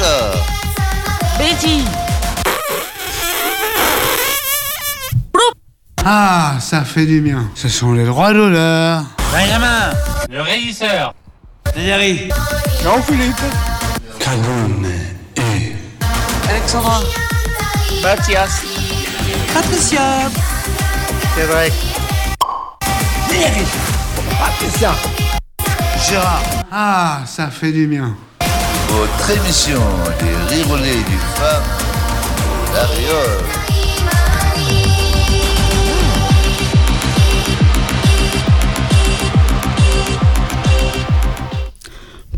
là Betty Ah, ça fait du bien. Ce sont les droits d'honneur. Benjamin, le régisseur. Thierry. Jean-Philippe. Canone et Alexandra Mathias. Patricia Cédric. Gérard. Ah, ça fait du bien. Votre émission des rirolets du femme, la Riole.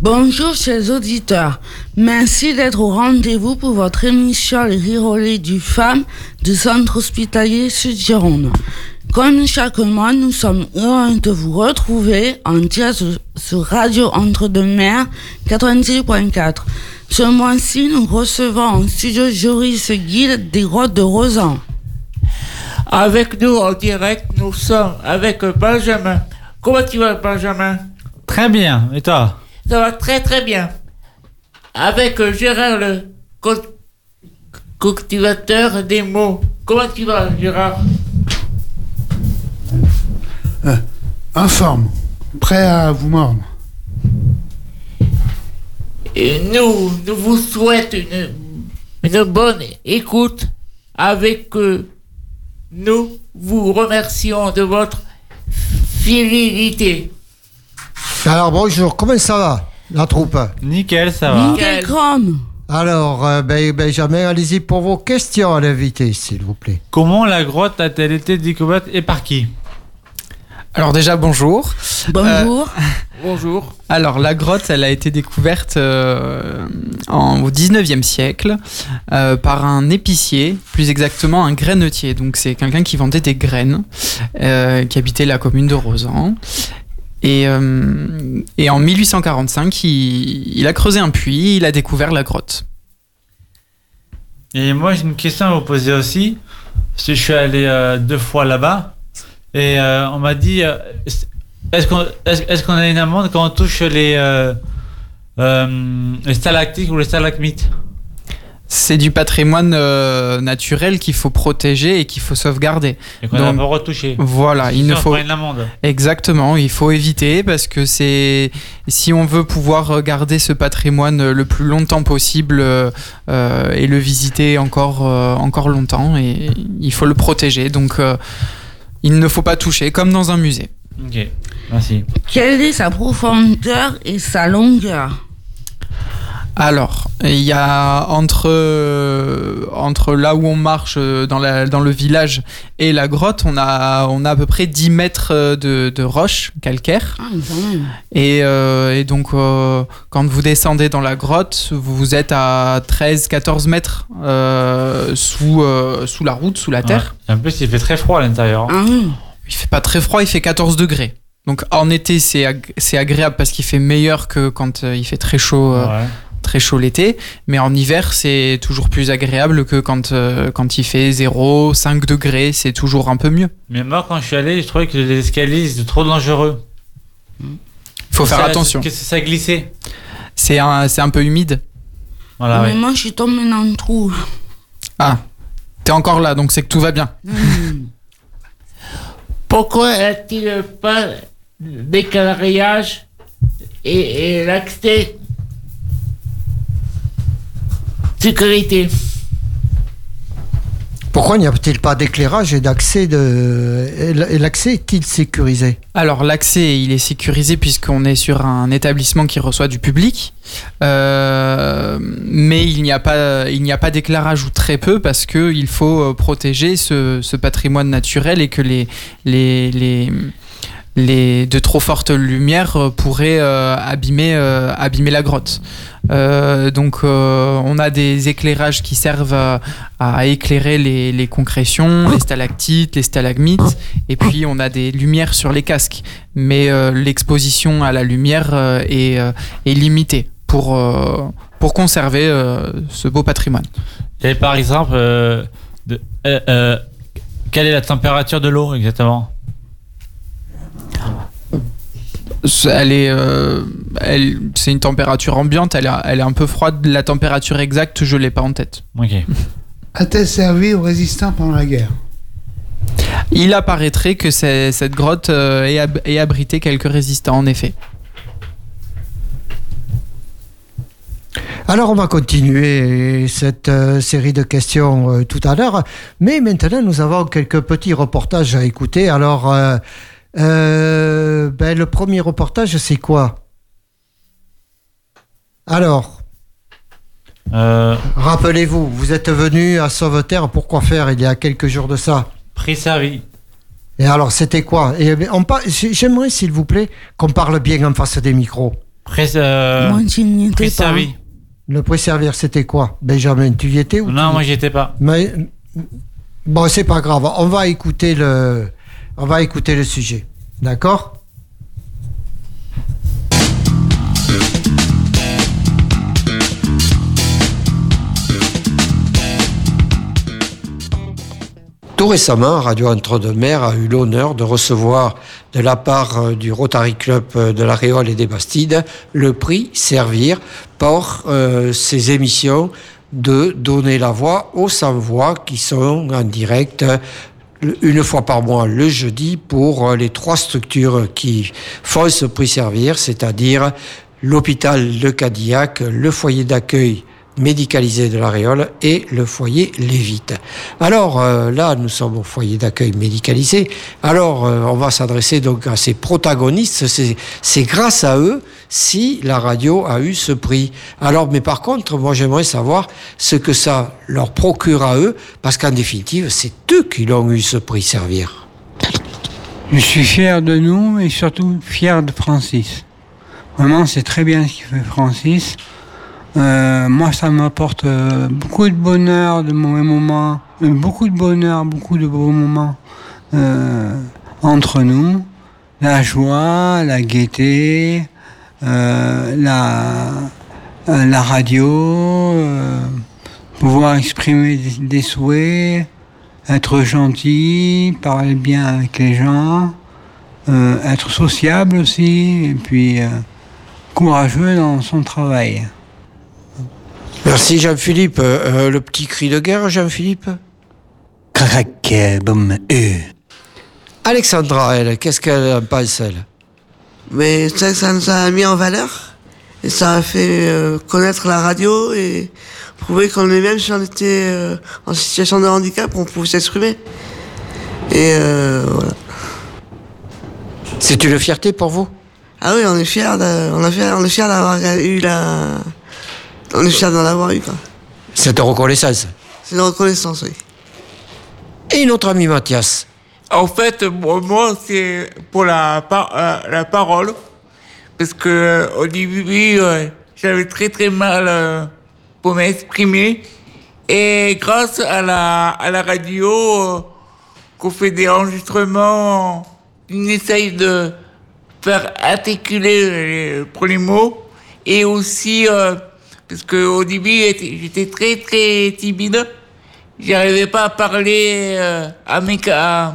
Bonjour chers auditeurs, merci d'être au rendez-vous pour votre émission Les Rirolets du Femme du Centre Hospitalier Sud-Gironde. Comme chaque mois, nous sommes heureux de vous retrouver en direct sur Radio Entre-deux-Mers 96.4. Ce mois-ci, nous recevons en studio Joris Guide des Grottes de Rosan. Avec nous en direct, nous sommes avec Benjamin. Comment tu vas, Benjamin Très bien, et toi Ça va très très bien. Avec euh, Gérard, le cult- cultivateur des mots. Comment tu vas, Gérard Informe. Prêt à vous mordre. Et nous, nous vous souhaitons une, une bonne écoute. Avec euh, nous, vous remercions de votre fidélité. Alors bonjour, comment ça va, la troupe Nickel, ça va. Nickel Chrome. Alors, euh, ben, Benjamin, allez-y pour vos questions à l'invité, s'il vous plaît. Comment la grotte a-t-elle été découverte et par qui? Alors déjà bonjour. Bonjour. Bonjour. Alors la grotte, elle a été découverte euh, en, au 19e siècle euh, par un épicier, plus exactement un grainetier. Donc c'est quelqu'un qui vendait des graines, euh, qui habitait la commune de Rosan. Et, euh, et en 1845, il, il a creusé un puits, il a découvert la grotte. Et moi, j'ai une question à vous poser aussi. Parce que je suis allé euh, deux fois là-bas. Et euh, on m'a dit euh, est-ce qu'on est est qu'on a une amende quand on touche les, euh, euh, les stalactites ou les stalagmites? C'est du patrimoine naturel qu'il faut protéger et qu'il faut sauvegarder. Et qu'on Donc, pas retouché. Voilà, il ne faut prend une amende. Exactement, il faut éviter parce que c'est si on veut pouvoir garder ce patrimoine le plus longtemps possible et le visiter encore encore longtemps et il faut le protéger. Donc il ne faut pas toucher comme dans un musée. Ok, merci. Quelle est sa profondeur et sa longueur? Alors, il y a entre, euh, entre là où on marche euh, dans, la, dans le village et la grotte, on a, on a à peu près 10 mètres euh, de, de roches calcaires. Ah, quand même. Et, euh, et donc, euh, quand vous descendez dans la grotte, vous êtes à 13-14 mètres euh, sous, euh, sous la route, sous la terre. Ouais. En plus, il fait très froid à l'intérieur. Ah oui. Il fait pas très froid, il fait 14 degrés. Donc en été, c'est ag- c'est agréable parce qu'il fait meilleur que quand euh, il fait très chaud, euh, Ouais. Très chaud l'été. Mais en hiver, c'est toujours plus agréable que quand, euh, quand il fait 0, 5 degrés. C'est toujours un peu mieux. Mais moi, quand je suis allé, je trouvais que les escaliers, c'était trop dangereux. Il faut faire Ça- attention. Que ça glissait. C'est un, c'est un peu humide. Voilà, Mais ouais. moi, je suis tombée dans le trou. Ah, t'es encore là, donc c'est que tout va bien. Pourquoi a-t-il pas d'éclairage et, et l'accès sécurité. Pourquoi n'y a-t-il pas d'éclairage et d'accès de... et l'accès est-il sécurisé? Alors l'accès, il est sécurisé puisqu'on est sur un établissement qui reçoit du public, Euh, mais il n'y a pas, il n'y a pas d'éclairage ou très peu parce que il faut euh, protéger ce, ce patrimoine naturel et que les, les, les, les de trop fortes lumières euh, pourraient euh, abîmer, euh, abîmer la grotte. Donc on a des éclairages qui servent à, éclairer les, les concrétions, les stalactites, les stalagmites, et puis on a des lumières sur les casques. Mais l'exposition à la lumière est, est limitée pour, pour conserver ce beau patrimoine. Et par exemple, quelle est la température de l'eau exactement? Elle est, euh, elle, c'est une température ambiante. Elle, est- elle est un peu froide. La température exacte, je l'ai pas en tête. Ok. A-t-elle servi aux résistants pendant la guerre? Il apparaîtrait que cette grotte euh, ait, ab- ait abrité quelques résistants, en effet. Alors on va continuer cette euh, série de questions euh, tout à l'heure, mais maintenant nous avons quelques petits reportages à écouter. Alors euh, ben, le premier reportage c'est quoi? Alors Euh, rappelez-vous, vous êtes venu à Sauveterre pour quoi faire il y a quelques jours de ça? Prix servi. Et alors c'était quoi? Et on par- J'aimerais s'il vous plaît qu'on parle bien en face des micros. Prix, euh, Moi, tu n'y étais prix pas. servi. Le pré-servir c'était quoi? Benjamin, tu y étais ou Non, tu- moi j'y étais pas. Mais bon, c'est pas grave. On va écouter le, on va écouter le sujet. D'accord? Tout récemment, Radio Entre-deux-Mers a eu l'honneur de recevoir de la part euh, du Rotary Club euh, de la Réole et des Bastides le prix Servir pour euh, ses émissions de donner la voix aux sans-voix qui sont en direct euh, une fois par mois le jeudi pour euh, les trois structures qui font ce prix Servir, c'est-à-dire l'hôpital Le Cadillac, le foyer d'accueil médicalisé de la Réole et le foyer Lévite. Alors euh, là, nous sommes au foyer d'accueil médicalisé. Alors euh, on va s'adresser donc à ces protagonistes. C'est grâce à eux si la radio a eu ce prix. Alors, mais par contre, moi j'aimerais savoir ce que ça leur procure à eux, parce qu'en définitive, c'est eux qui l'ont eu ce prix servir. Je suis fier de nous et surtout fier de Francis. Vraiment, c'est très bien ce qu'il fait Francis. Euh, moi, ça m'apporte euh, beaucoup de bonheur, de mauvais moments, euh, beaucoup de bonheur, beaucoup de beaux moments entre nous. La joie, la gaieté, la, la radio, pouvoir exprimer des, des souhaits, être gentil, parler bien avec les gens, être sociable aussi, et puis courageux dans son travail. Merci Jean-Philippe. Euh, euh, le petit cri de guerre, Jean-Philippe Alexandra, elle, qu'est-ce qu'elle en pense, elle? Mais ça, ça nous a mis en valeur. Et ça a fait euh, connaître la radio et prouver qu'on est même si on était euh, en situation de handicap, on pouvait s'exprimer. Et euh, voilà. C'est une fierté pour vous? Ah oui, on est fiers, de- on on est fiers d'avoir eu la, on est fiers d'en avoir eu quoi. Cette reconnaissance. C'est une reconnaissance, oui. Et notre ami Mathias En fait, moi, moi, c'est pour la, par- euh, la parole. Parce que euh, au début, euh, j'avais très très mal euh, pour m'exprimer. Et grâce à la, à la radio, euh, qu'on fait des enregistrements, on essaye de faire articuler les, pour les mots. Et aussi, euh, parce qu'au début, j'étais très très timide. J'arrivais pas à parler euh, mes à-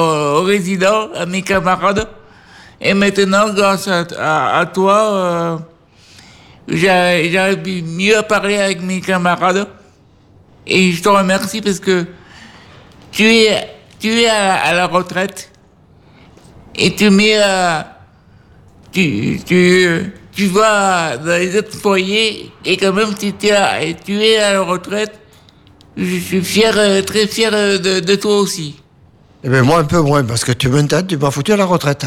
aux résidents, à mes camarades. Et maintenant, grâce à, toi, euh, j'a- j'arrive mieux à parler avec mes camarades. Et je te remercie parce que tu es, tu es à, la retraite et tu mets à- tu, tu, tu vas dans les autres foyers et quand même tu, es tu es à la retraite. Je suis fier, euh, très fier euh, de, de toi aussi. Eh bien, moi, un peu moins, parce que tu m'entends, tu m'as foutu à la retraite.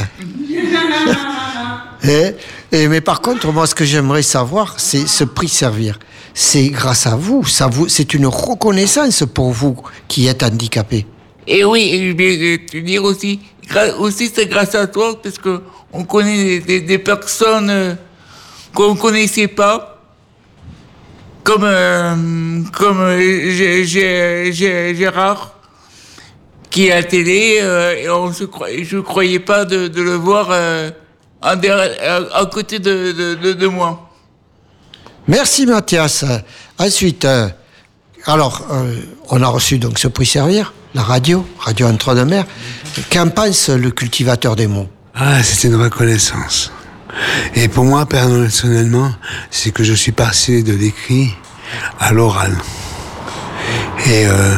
et, et- mais par contre, moi, ce que j'aimerais savoir, c'est ce prix servir. C'est grâce à vous, ça vous, c'est une reconnaissance pour vous qui êtes handicapé. Et oui, je vais te dire aussi, aussi c'est grâce à toi parce que on connaît des, des- des personnes qu'on connaissait pas, comme euh, comme euh, Gé- Gé- Gé- Gérard qui est à la télé euh, et on se croyait, je croyais pas de, de le voir euh, en derrière- à, à côté de, de, de, de moi. Merci Mathias. Ensuite, euh, alors, euh, on a reçu donc ce prix servir, la radio, Radio Entre-deux-Mers. Qu'en pense le cultivateur des mots? Ah, c'est une reconnaissance. Et pour moi, personnellement, c'est que je suis passé de l'écrit à l'oral. Et euh,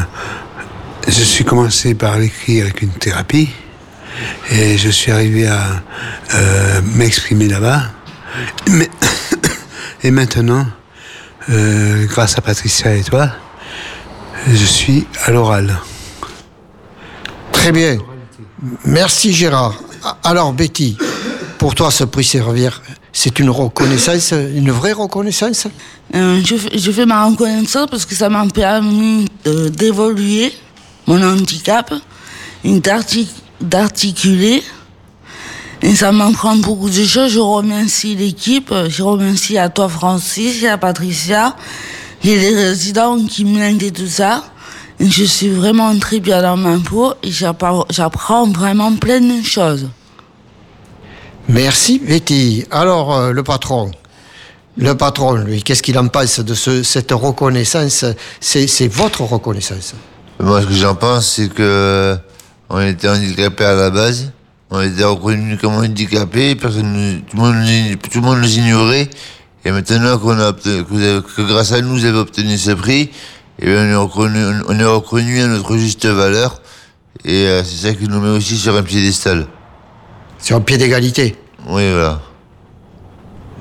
je suis commencé par l'écrit avec une thérapie. Et je suis arrivé à euh, m'exprimer là-bas. Mais- Et maintenant, euh, grâce à Patricia et toi, je suis à l'oral. Très bien. Merci Gérard. Alors Betty, pour toi ce prix servir, c'est une reconnaissance, une vraie reconnaissance? Euh, je, fais- je fais ma reconnaissance parce que ça m'a permis d'évoluer mon handicap, d'articuler. Et ça m'apprend beaucoup de choses. Je remercie l'équipe, je remercie à toi Francis et à Patricia, et les résidents qui m'aident et tout ça. Et je suis vraiment très bien dans ma peau et j'apprends vraiment plein de choses. Merci Betty. Alors euh, le patron, le patron, lui, qu'est-ce qu'il en pense de ce- cette reconnaissance? C'est votre reconnaissance. Moi, ce que j'en pense, c'est que on était handicapés à la base. On était reconnus comme handicapés. Personne, tout, le monde, tout le monde nous ignorait. Et maintenant qu'on a, que, que grâce à nous, vous avez obtenu ce prix, et bien, on est reconnu, on est reconnu à notre juste valeur. Et euh, c'est ça qui nous met aussi sur un piédestal. Sur un pied d'égalité. Oui, voilà.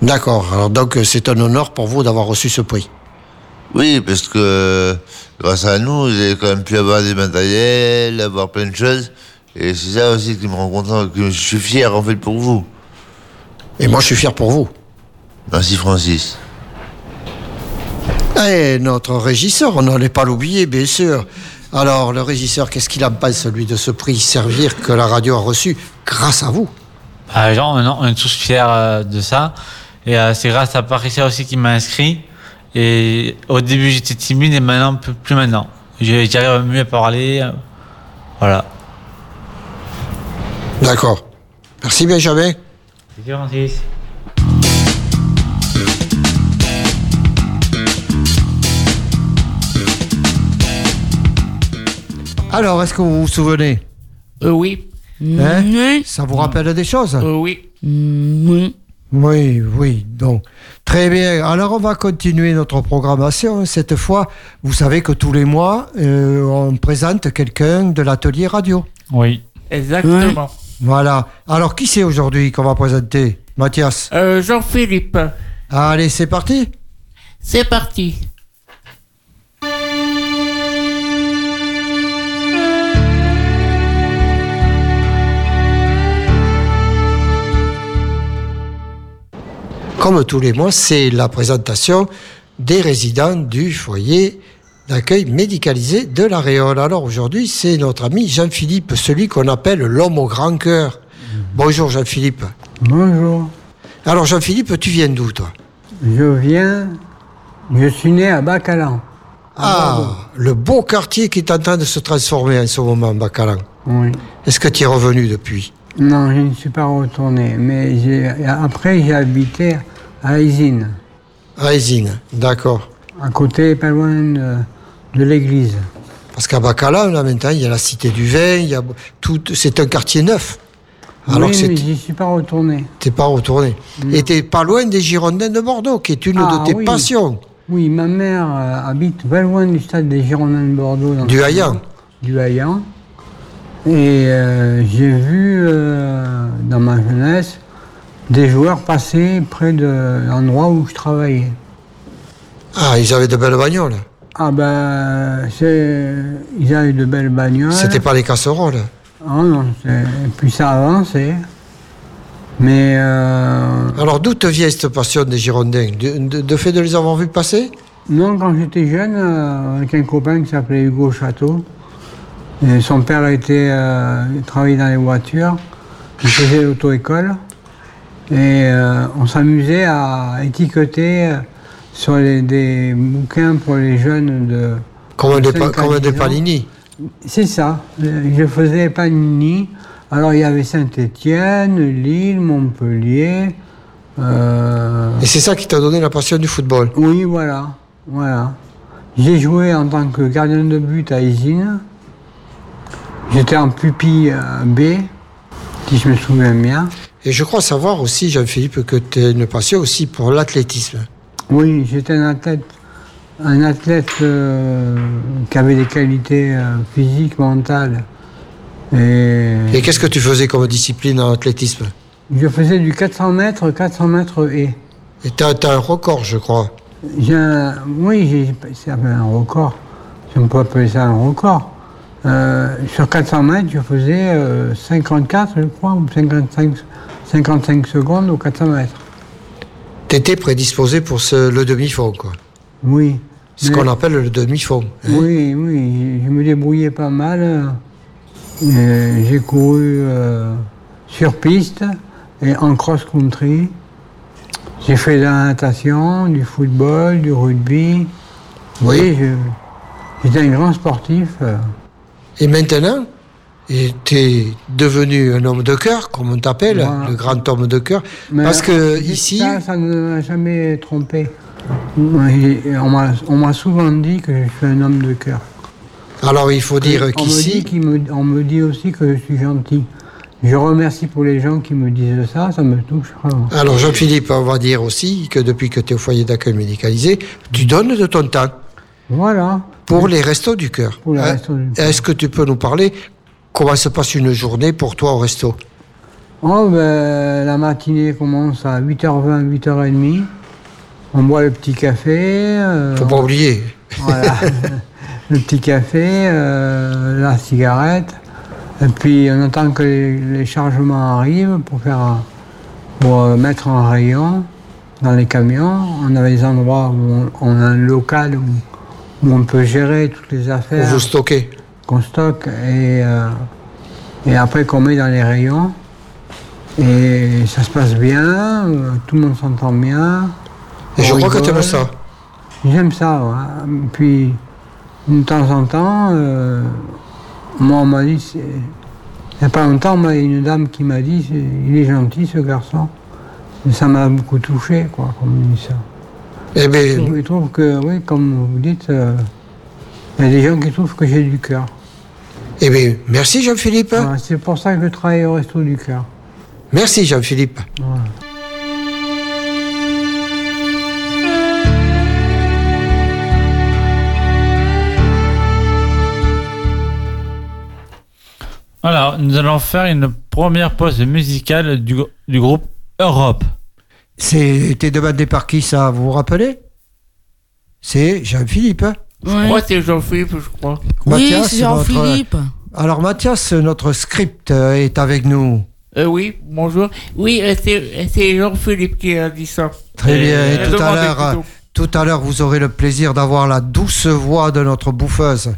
D'accord. Alors donc c'est un honneur pour vous d'avoir reçu ce prix. Oui, parce que grâce à nous, vous avez quand même pu avoir des matériels, avoir plein de choses. Et c'est ça aussi qui me rend content, que je suis fier en fait pour vous. Et moi je suis fier pour vous. Merci Francis. Et notre régisseur, on n'allait pas l'oublier, bien sûr. Alors, le régisseur, qu'est-ce qu'il en pense, lui, de ce prix Servir que la radio a reçu grâce à vous Ah, genre, on est tous fiers euh, de ça. Et euh, c'est grâce à Patricia aussi qui m'a inscrit. Et au début, j'étais timide et maintenant, plus, plus maintenant. J'arrive mieux à parler. Voilà. D'accord. Merci, Benjamin. C'est Francis. Alors, est-ce que vous vous souvenez? Euh, oui. Hein Oui. Ça vous rappelle des choses Euh, oui. Oui. Oui, oui. Donc, très bien. Alors, on va continuer notre programmation. Cette fois, vous savez que tous les mois, euh, on présente quelqu'un de l'atelier radio. Oui. Exactement. Voilà. Alors, qui c'est aujourd'hui qu'on va présenter? Mathias? Euh, Jean-Philippe, Allez, c'est parti? C'est parti. Comme tous les mois, c'est la présentation des résidents du foyer d'accueil médicalisé de la Réole. Alors aujourd'hui, c'est notre ami Jean-Philippe, celui qu'on appelle l'homme au grand cœur. Bonjour Jean-Philippe. Bonjour. Alors Jean-Philippe, tu viens d'où toi? Je viens. Je suis né à Bacalan. Ah, le beau quartier qui est en train de se transformer en ce moment, Bacalan. Oui. Est-ce que tu es revenu depuis? Non, je ne suis pas retourné. Mais après, j'ai habité à Isine, À Isine, d'accord. à côté, pas loin de, de l'église. Parce qu'à Bacalan, là maintenant, il y a la cité du vin, il y a tout, c'est un quartier neuf. Alors oui, que mais j'y suis pas retourné. T'es pas retourné. Et t'es pas loin des Girondins de Bordeaux, qui est une Ah, de tes oui. passions. Oui, ma mère euh, habite pas loin du stade des Girondins de Bordeaux. dans Du. Nord, Du Haillan. Et euh, j'ai vu euh, dans ma jeunesse des joueurs passer près de l'endroit où je travaillais. Ah, ils avaient de belles bagnoles. Ah ben, c'est- ils avaient de belles bagnoles. C'était pas les casseroles. Ah non, puis ça avançait. Mais euh, Alors d'où te vient cette passion des Girondins? De, de- de fait de les avoir vus passer? Non, quand j'étais jeune, euh, avec un copain qui s'appelait Hugo Château, et son père était, euh, il travaillait dans les voitures, il faisait l'auto-école, et euh, on s'amusait à étiqueter euh, sur les, des bouquins pour les jeunes de... Comme des, 5 pa- à comme 10 des ans. panini. C'est ça. Je faisais Panini. Alors il y avait Saint-Étienne, Lille, Montpellier. euh, Et c'est ça qui t'a donné la passion du football. Oui, voilà, voilà. J'ai joué en tant que gardien de but à Isine. J'étais en pupille B. si je me souviens bien. Et je crois savoir aussi, Jean-Philippe, que tu as une passion aussi pour l'athlétisme. Oui, j'étais un athlète, un athlète euh, qui avait des qualités euh, physiques, mentales. Et, Et qu'est-ce que tu faisais comme discipline en athlétisme? Je faisais du 400 mètres, 400 mètres et. Et tu as, un record, je crois. Un- oui, j'ai- c'est un record. Si on peut appeler ça un record. Euh, sur 400 mètres, je faisais euh, 54, je crois, ou 55, 55 secondes aux 400 mètres. Tu étais prédisposé pour ce- le demi-fond, quoi. Oui. Ce qu'on appelle le demi-fond. hein. Oui, oui, je me débrouillais pas mal. J'ai couru euh, sur piste et en cross-country. J'ai fait de la natation, du football, du rugby. Oui, j'étais un grand sportif. Et maintenant, tu es devenu un homme de cœur, comme on t'appelle, Voilà. le grand homme de cœur. Mais Parce que ici, Ça, ça ne m'a jamais trompé. On m'a souvent dit que je suis un homme de cœur. alors il faut dire on qu'ici, me- on me dit aussi que je suis gentil. Je remercie pour les gens qui me disent ça, ça me touche vraiment. alors Jean-Philippe, on va dire aussi que depuis que tu es au foyer d'accueil médicalisé, tu donnes de ton temps Voilà. pour les restos du cœur. Pour les Hein restos du cœur. Est-ce que tu peux nous parler comment se passe une journée pour toi au resto Oh, ben, la matinée commence à 8h20, 8h30. On boit le petit café. euh, Faut pas oublier. Voilà. le petit café, euh, la cigarette. Et puis on attend que les, les chargements arrivent pour faire un- pour euh, mettre en rayon dans les camions. On a des endroits où on, on a un local où, où on peut gérer toutes les affaires vous stocker. Qu'on stocke et, euh, et après qu'on met dans les rayons. Et ça se passe bien, tout le monde s'entend bien. Et je on crois que tu aimes ça. J'aime ça, ouais. Puis, de temps en temps, euh, moi, on m'a dit, il n'y a pas longtemps, il y a une dame qui m'a dit, il est gentil, ce garçon. Et ça m'a beaucoup touché, quoi, comme il dit ça. Eh bien, Je trouve- je trouve que, oui, comme vous dites, euh, il y a des gens qui trouvent que j'ai du cœur. eh bien, merci Jean-Philippe. Ouais, c'est pour ça que je travaille au resto du cœur. Merci Jean-Philippe. Voilà. Alors, nous allons faire une première pause musicale du, du groupe Europe. C'était demandé par qui ça, vous vous rappelez? C'est Jean-Philippe. Je crois que c'est Jean-Philippe, je crois. Oui, Mathias, c'est notre- Jean-Philippe. Alors Mathias, notre script euh, est avec nous. Euh, oui, bonjour. Oui, euh, c'est euh, c'est Jean-Philippe qui a dit ça. Très bien. Et Euh, tout à l'heure, tout à l'heure, vous aurez le plaisir d'avoir la douce voix de notre bouffeuse.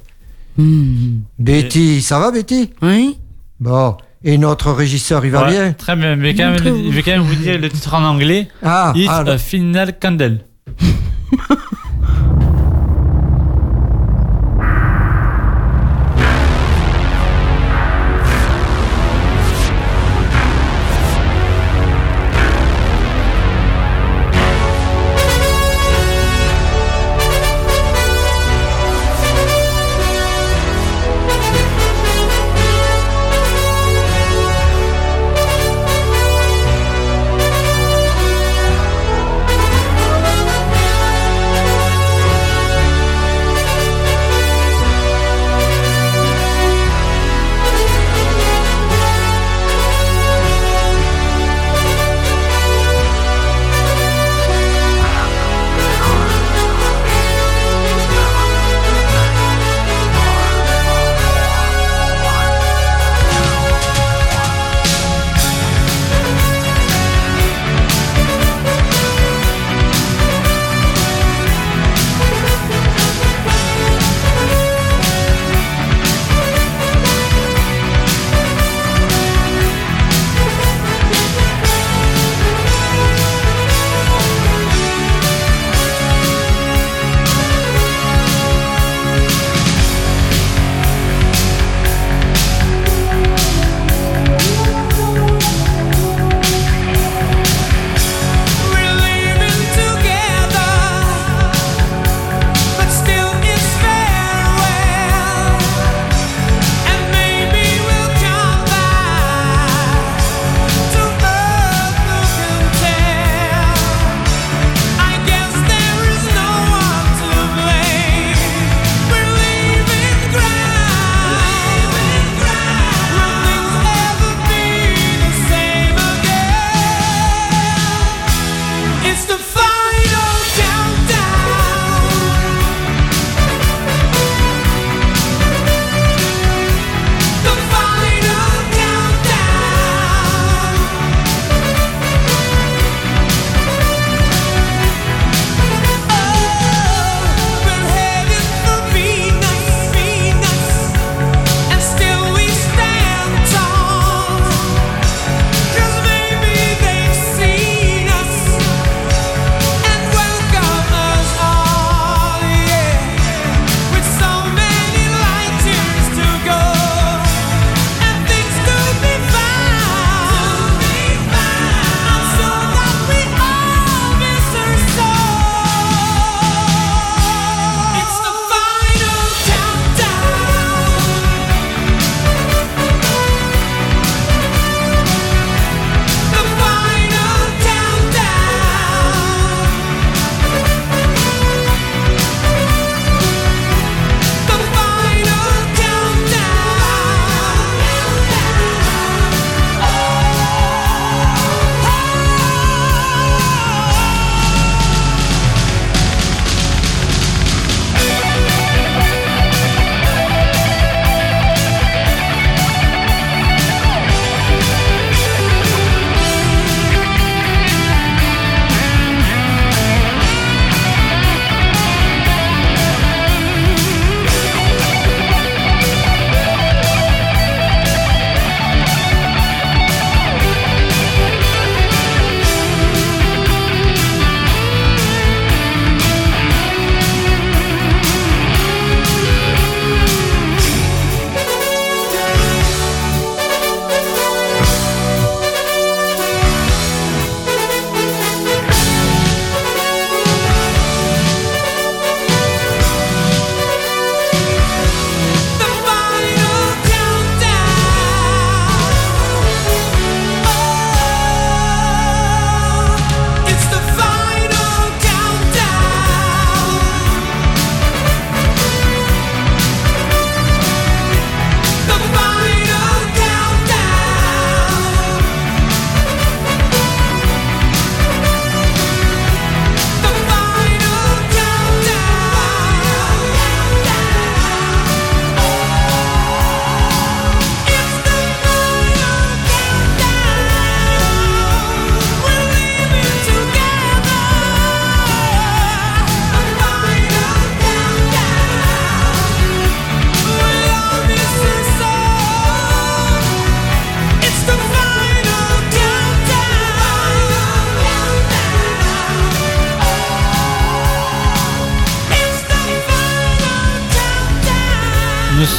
Hmm. Betty, ça va Betty? Oui. Bon. Et notre régisseur, il va Ouais, bien? Très bien, mais quand même, je vais quand même vous dire le titre en anglais. Ah, It's ah, a Final Candle.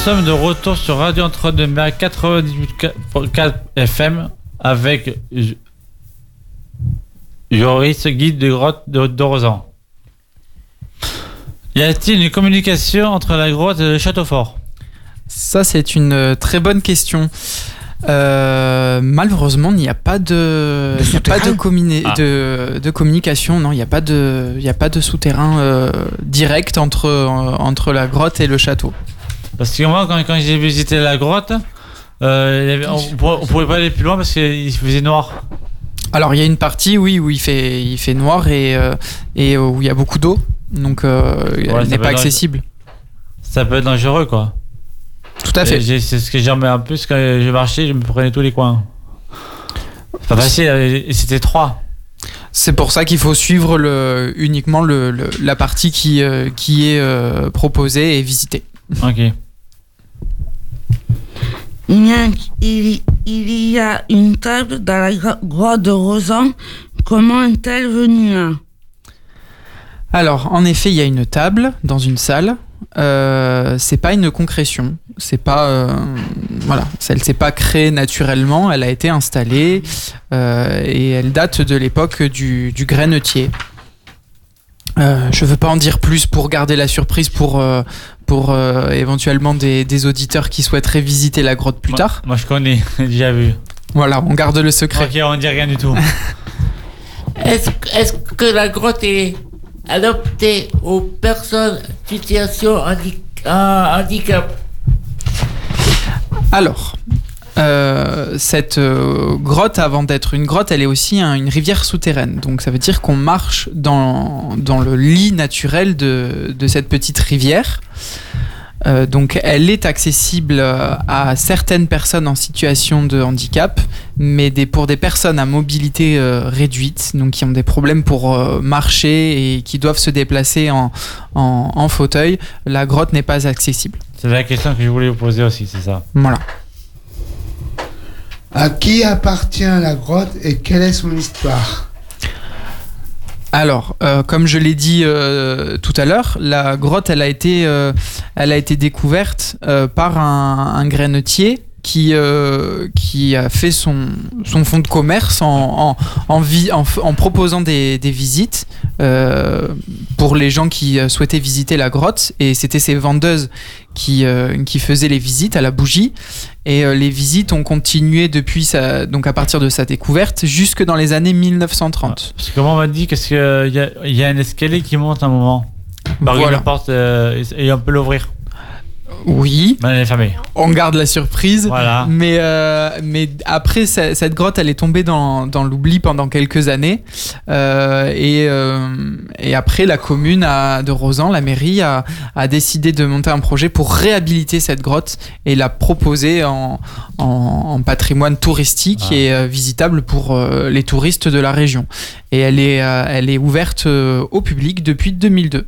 sommes de retour sur Radio Entre deux Mers 98.4 FM avec Joris, guide de grotte de d'Orozan. Y a-t-il une communication entre la grotte et le château fort? Ça, c'est une euh, très bonne question. Euh, malheureusement, il n'y a pas de, a pas de, Ah. de, de communication. Non, il n'y a pas de, il a pas de souterrain euh, direct entre, entre la grotte et le château. Parce que moi, quand, quand j'ai visité la grotte, euh, il y avait- on, pourrait- on pouvait pas aller plus loin parce qu'il faisait noir. Alors, il y a une partie, oui, où il fait, il fait noir et, euh, et où il y a beaucoup d'eau. Donc, euh, Ouais, il n'est pas accessible. Ça peut être dangereux, quoi. Tout à fait. C'est ce que j'ai en plus quand je marchais, je me prenais tous les coins. C'est pas facile, et c'était trois. C'est pour ça qu'il faut suivre le, uniquement le, le- la partie qui, euh, qui est euh, proposée et visitée. Ok. Il y, a, une table dans la gro- grotte de Rosan. Comment est-elle venue là? Alors, en effet, il y a une table dans une salle. Euh, c'est pas une concrétion. C'est pas, euh, voilà, elle s'est pas créée naturellement. Elle a été installée euh, et elle date de l'époque du, du grainetier. Euh, je veux pas en dire plus pour garder la surprise pour, euh, pour euh, éventuellement des, des auditeurs qui souhaiteraient visiter la grotte plus tard. Moi, je connais, j'ai déjà vu. Voilà, on garde le secret. Ok, on dit rien du tout. Est-ce est-ce que la grotte est adaptée aux personnes en situation handi- handicap? Alors, euh, cette euh, grotte, avant d'être une grotte, elle est aussi un- une rivière souterraine. Donc ça veut dire qu'on marche dans, dans le lit naturel de, de cette petite rivière. Euh, donc elle est accessible à certaines personnes en situation de handicap, mais des, pour des personnes à mobilité euh, réduite, donc qui ont des problèmes pour euh, marcher et qui doivent se déplacer en, en, en fauteuil, la grotte n'est pas accessible. C'est la question que je voulais vous poser aussi, c'est ça? Voilà. À qui appartient la grotte et quelle est son histoire? Alors, euh, comme je l'ai dit euh, tout à l'heure, la grotte, elle a été, euh, découverte par un, un qui, euh, qui a fait son, son fonds de commerce en, en, en, vi- en f- en proposant des, des visites euh, pour les gens qui euh, souhaitaient visiter la grotte. Et c'était ces vendeuses qui, euh, qui faisaient les visites à la bougie. Et les visites ont continué depuis sa, donc à partir de sa découverte jusque dans les années 1930. Parce que moi, on m'a dit qu'il y, a- y a un escalier qui monte à un moment. Par Voilà. porte et on peut l'ouvrir. Oui. Mais elle est fermée. On garde la surprise. Voilà. Mais, euh, mais après, ce- cette grotte, elle est tombée dans, dans l'oubli pendant quelques années. Euh, et, euh, et après, la commune a- de Rosan, la mairie, a, a décidé de monter un projet pour réhabiliter cette grotte et la proposer en, en, en patrimoine touristique Ah. et euh, visitable pour euh, les touristes de la région. Et elle est, euh, elle est ouverte euh, au public depuis 2002.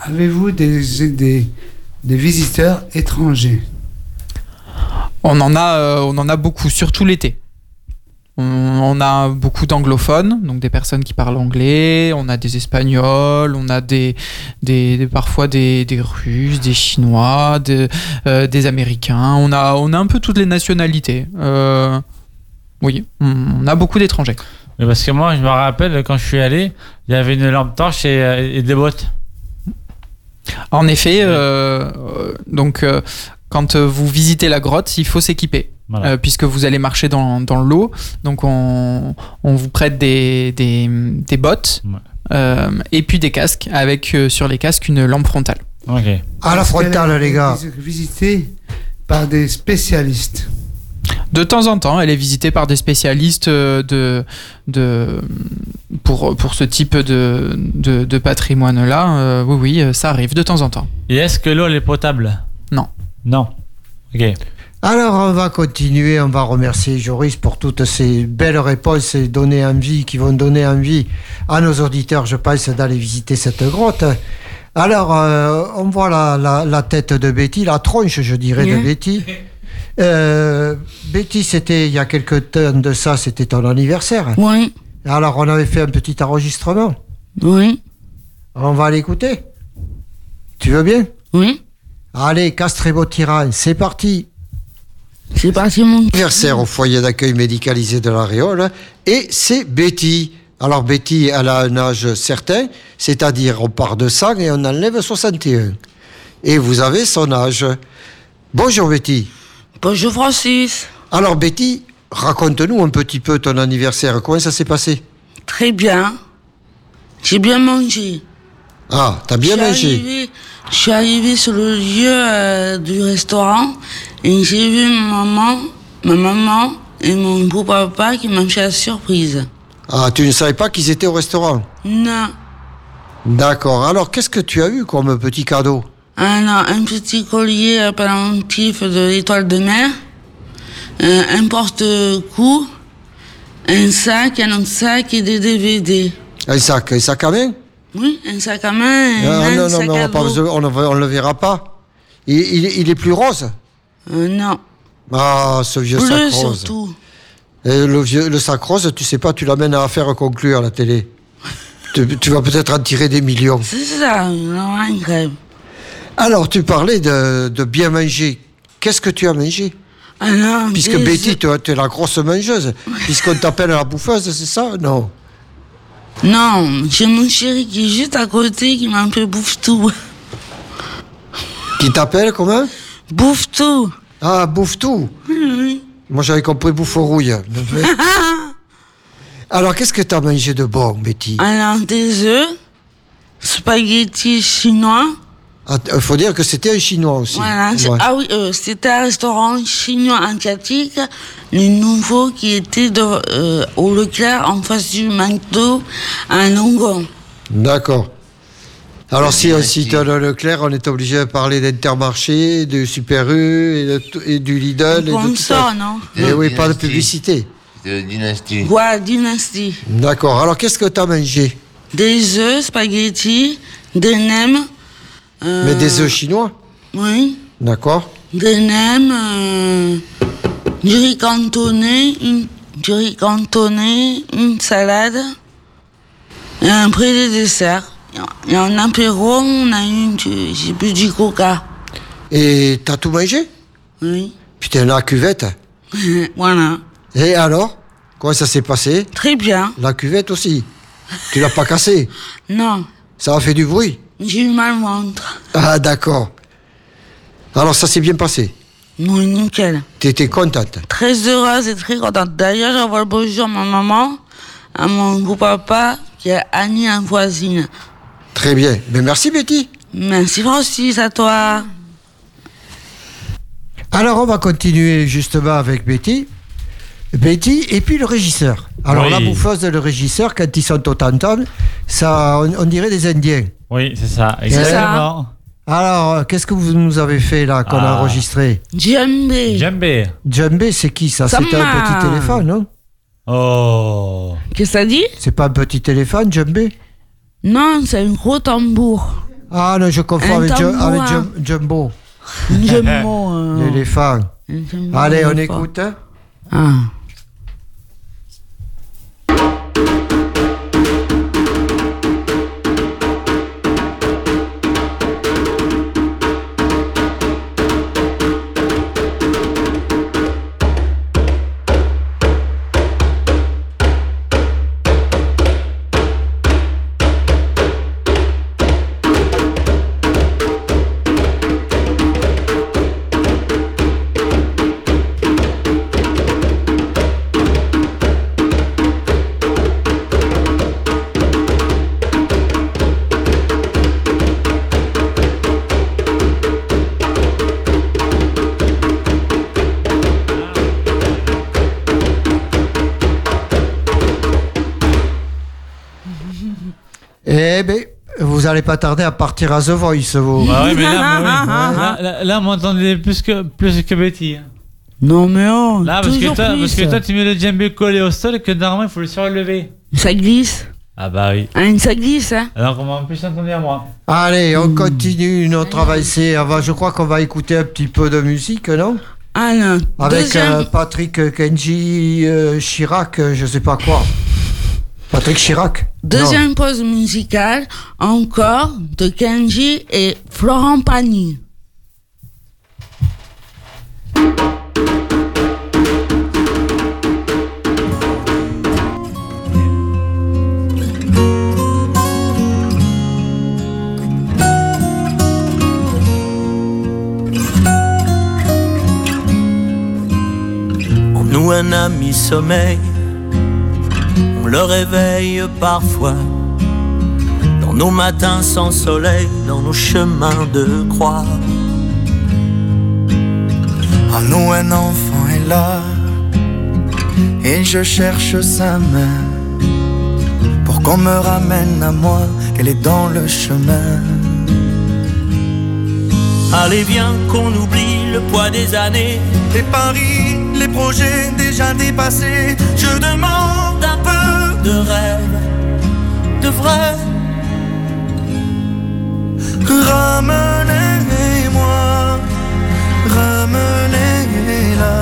Avez-vous des, des, des visiteurs étrangers On en a, euh, on en a beaucoup, surtout l'été. On, on a beaucoup d'anglophones, donc des personnes qui parlent anglais. On a des espagnols, on a des, des, des- parfois des, des Russes, des Chinois, des, euh, des Américains. On a, on a un peu toutes les nationalités. Euh, oui, on, a beaucoup d'étrangers. Mais parce que moi, je me rappelle, quand je suis allé, il y avait une lampe torche et, et des bottes. En effet, euh, euh, donc euh, quand vous visitez la grotte, il faut s'équiper. Voilà. Euh, puisque vous allez marcher dans, dans l'eau, donc on, on vous prête des, des, des bottes Ouais. euh, et puis des casques avec euh, sur les casques une lampe frontale. À la frontale, les gars. vis- Visitée par des spécialistes. De temps en temps, elle est visitée par des spécialistes euh, de, de, pour, pour ce type de, de, de patrimoine-là. Euh, oui, oui, euh, ça arrive de temps en temps. Et est-ce que l'eau, elle est potable? Non. Non. Ok. Alors, on va continuer. On va remercier Joris pour toutes ces belles réponses et donner envie, qui vont donner envie à nos auditeurs, je pense, d'aller visiter cette grotte. Alors, euh, on voit la, la, la tête de Betty, la tronche, je dirais, de. Betty. Euh, Betty, c'était il y a quelques temps de ça, c'était ton anniversaire. Oui, Alors, on avait fait un petit enregistrement. oui, On va l'écouter. Tu veux bien? Oui. Allez, Castrebo Tyran, c'est parti. C'est parti, mon Anniversaire au foyer d'accueil médicalisé de la Réole. Et c'est Betty. Alors Betty, elle a un âge certain, c'est-à-dire on part de 100 et on enlève 61. Et vous avez son âge. Bonjour Betty. Bonjour Francis. Alors Betty, raconte-nous un petit peu ton anniversaire. Comment ça s'est passé? Très bien. J'ai bien mangé. Ah, t'as bien mangé. arrivée- Je suis arrivée sur le lieu euh, du restaurant et j'ai vu ma maman, ma maman et mon beau papa qui m'ont fait la surprise. Ah, tu ne savais pas qu'ils étaient au restaurant? Non. D'accord. Alors qu'est-ce que tu as eu comme petit cadeau? Alors, un petit collier pendentif de l'étoile de mer, euh, un porte-cou, un sac, un autre sac et des DVD. Un sac, un sac à main? Oui, un sac à main, et Ah, un Non, non, sac mais on à pas on ne on le verra pas. Il, il- il est plus rose? Euh, non, Ah, ce vieux bleu sac rose. surtout. Et le, vieux, le sac rose, tu sais pas, tu l'amènes à faire conclure à la télé. tu, tu vas peut-être en tirer des millions. C'est ça, non, un grève. Alors, tu parlais de, de bien manger. Qu'est-ce que tu as mangé Alors, Puisque des- Betty, tu es la grosse mangeuse. Puisqu'on t'appelle la bouffeuse, c'est ça Non? Non, j'ai mon chéri qui est juste à côté qui m'a fait bouffe tout. Qui t'appelle comment? Bouffe tout. Ah, bouffe tout. Moi, j'avais compris bouffe aux rouilles. Alors, qu'est-ce que tu as mangé de bon, Betty? Alors, des œufs, spaghettis chinois. Il faut dire que c'était un chinois aussi. Voilà, Ouais. ah oui, euh, c'était un restaurant chinois asiatique, le nouveau qui était de, euh, au Leclerc en face du McDo à Longon. D'accord. Alors, si on cite le Leclerc, on est obligé de parler d'Intermarché, de Super U et, de du Lidl. Et de Comme tout ça, non Et oui, pas de publicité. La dynastie. Voilà, dynastie. D'accord. Alors, qu'est-ce que tu as mangé? Des œufs, spaghettis, des nems. Euh, Mais des œufs chinois Oui, D'accord. des nems, euh, du riz cantonné, une, du riz cantonné, une salade, et après des desserts. Et en apéro, on a eu du, j'ai bu du coca. Et t'as tout mangé? Oui, Putain, la cuvette. voilà. Et alors? Comment ça s'est passé? Très bien. La cuvette aussi. Tu l'as pas cassée? Non, Ça a fait du bruit j'ai eu mal au ventre. Ah, d'accord. Alors, ça s'est bien passé. Oui, nickel. T'étais contente Très heureuse et très contente. D'ailleurs, j'envoie le bonjour à ma maman, à mon gros papa, qui est Annie en voisine. Très bien. Mais merci, Betty. Merci Francis, à toi. Alors, on va continuer justement avec Betty. Betty et puis le régisseur. Alors, Oui. la bouffeuse et le régisseur, quand ils sont au tanton, ça, on, on dirait des Indiens. Oui, c'est ça, exactement. Alors, euh, qu'est-ce que vous nous avez fait là, qu'on a Ah. enregistré Djembé. Djembé. Djembé, c'est qui ça? C'est un petit téléphone, non? Oh. Qu'est-ce que ça dit? C'est pas un petit téléphone, Djembé Non, c'est un gros tambour. Ah non, je confonds Un avec, Ju- tambourin. avec Jum- Jumbo, Un jumbo. euh, l'éléphant. un jumbo, Allez, on l'éléphant. écoute. hein. Ah. Eh ben, vous allez pas tarder à partir à The Voice, vous. Bah ouais, mais là, bah oui. là, là, là, on m'entendait plus que, plus que Betty. hein. Non, mais oh, Là, parce que, toujours toi, plus. parce que toi, tu mets le djembé collé au sol et que normalement, il faut le surlever. Ça glisse. Ah bah oui. Hein, ça glisse, hein. Alors qu'on va plus entendre à moi. Allez, on continue notre avancée. On va- Je crois qu'on va écouter un petit peu de musique, non? Alors, Avec deuxième, euh, Patrick Kenji euh, Chirac, euh, je sais pas quoi. Patrick Chirac. Deuxième pause musicale, encore de Kenji et Florent Pagny. Nous un ami sommeil le réveille parfois. Dans nos matins sans soleil, dans nos chemins de croix. En nous, un enfant est là, et je cherche sa main. Pour qu'on me ramène à moi, qu'elle est dans le chemin. Allez, viens qu'on oublie le poids des années, Les paris, les projets déjà dépassés, Je demande de rêve, de vrai. Ramenez-moi, ramenez-la,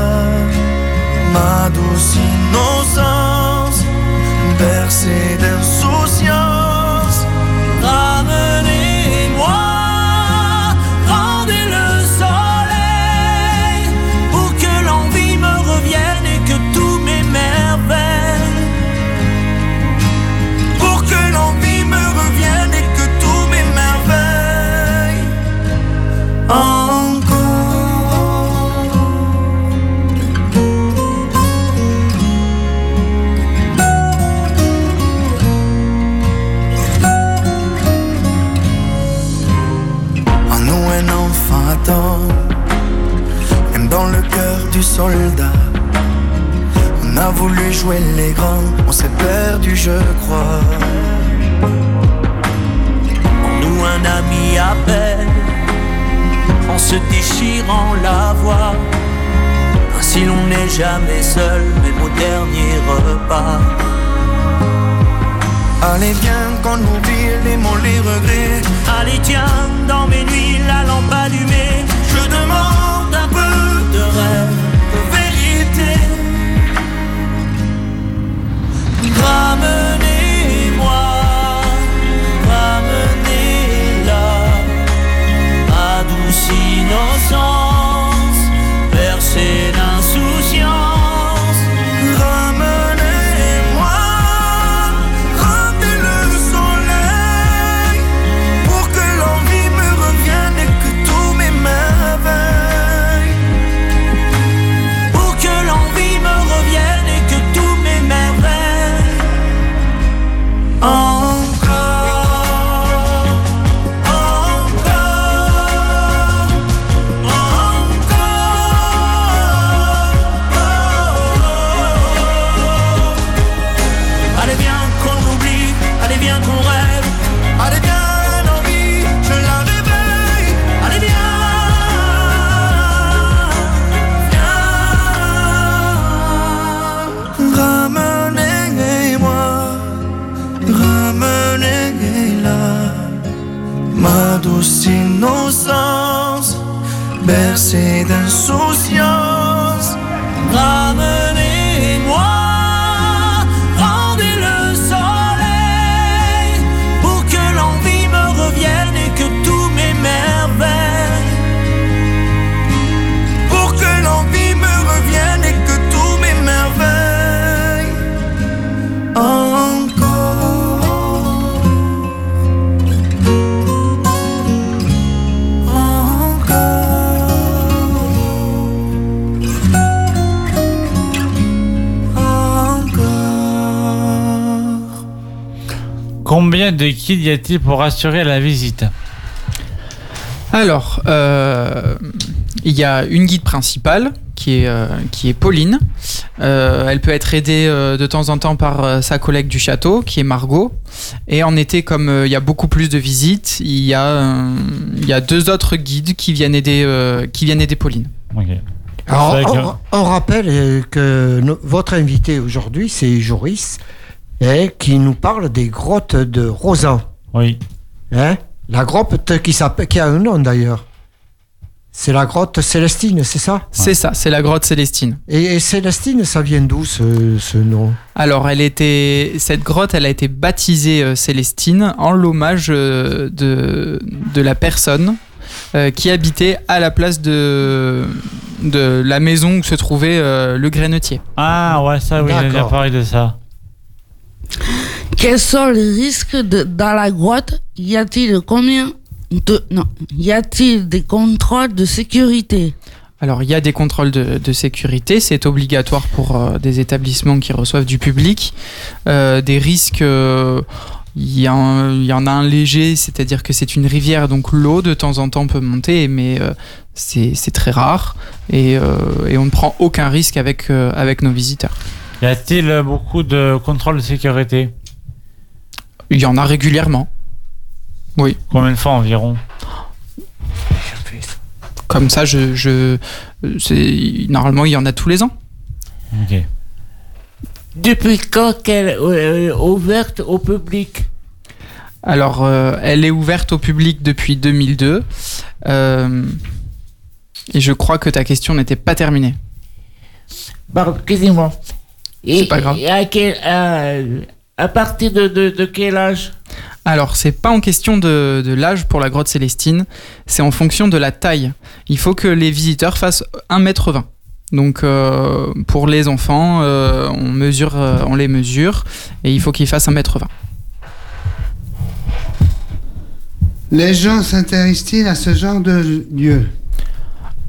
ma douce innocence, de guides y a-t-il pour assurer la visite Alors, euh, il y a une guide principale qui est, euh, qui est Pauline. Euh, elle peut être aidée euh, de temps en temps par euh, sa collègue du château, qui est Margot. Et en été, comme euh, il y a beaucoup plus de visites, il y, a, euh, il y a deux autres guides qui viennent aider, euh, qui viennent aider Pauline. Alors, on, on rappelle que no- votre invité aujourd'hui, c'est Joris, hein, qui nous parle des grottes de Rosan. Oui. Hein la grotte qui, a un nom d'ailleurs. C'est la grotte Célestine, c'est ça? C'est ça, c'est la grotte Célestine. et, et Célestine, ça vient d'où ce, ce nom? Alors, elle était, cette grotte, elle a été baptisée euh, Célestine en l'hommage euh, de, de la personne euh, qui habitait à la place de, de la maison où se trouvait euh, le grenetier. Ah ouais, ça, oui, j'ai déjà D'accord. parlé de ça. Quels sont les risques dans la grotte? Y a-t-il combien de non Y a-t-il des contrôles de sécurité? Alors il y a des contrôles de, sécurité, c'est obligatoire pour euh, des établissements qui reçoivent du public. Euh, des risques, euh, il y, en- a un léger, c'est-à-dire que c'est une rivière, donc l'eau de temps en temps peut monter, mais c'est très rare et, on ne prend aucun risque avec nos visiteurs. Y a-t-il beaucoup de contrôles de sécurité? Il y en a régulièrement. Oui. Combien de fois environ? Comme ça, je, je, c'est- normalement il y en a tous les ans. Ok. Depuis quand qu'elle est euh, ouverte au public? Alors, euh, elle est ouverte au public depuis 2002. Euh, et je crois que ta question n'était pas terminée. Pardon, excusez-moi. Et, C'est pas grave. et à, quel, à, à partir de, de, de quel âge? Alors, c'est pas en question de, de l'âge pour la grotte Célestine, c'est en fonction de la taille. Il faut que les visiteurs fassent 1m20. Donc, euh, pour les enfants, euh, on, mesure, euh, on les mesure et il faut qu'ils fassent 1m20. Les gens s'intéressent-ils à ce genre de lieu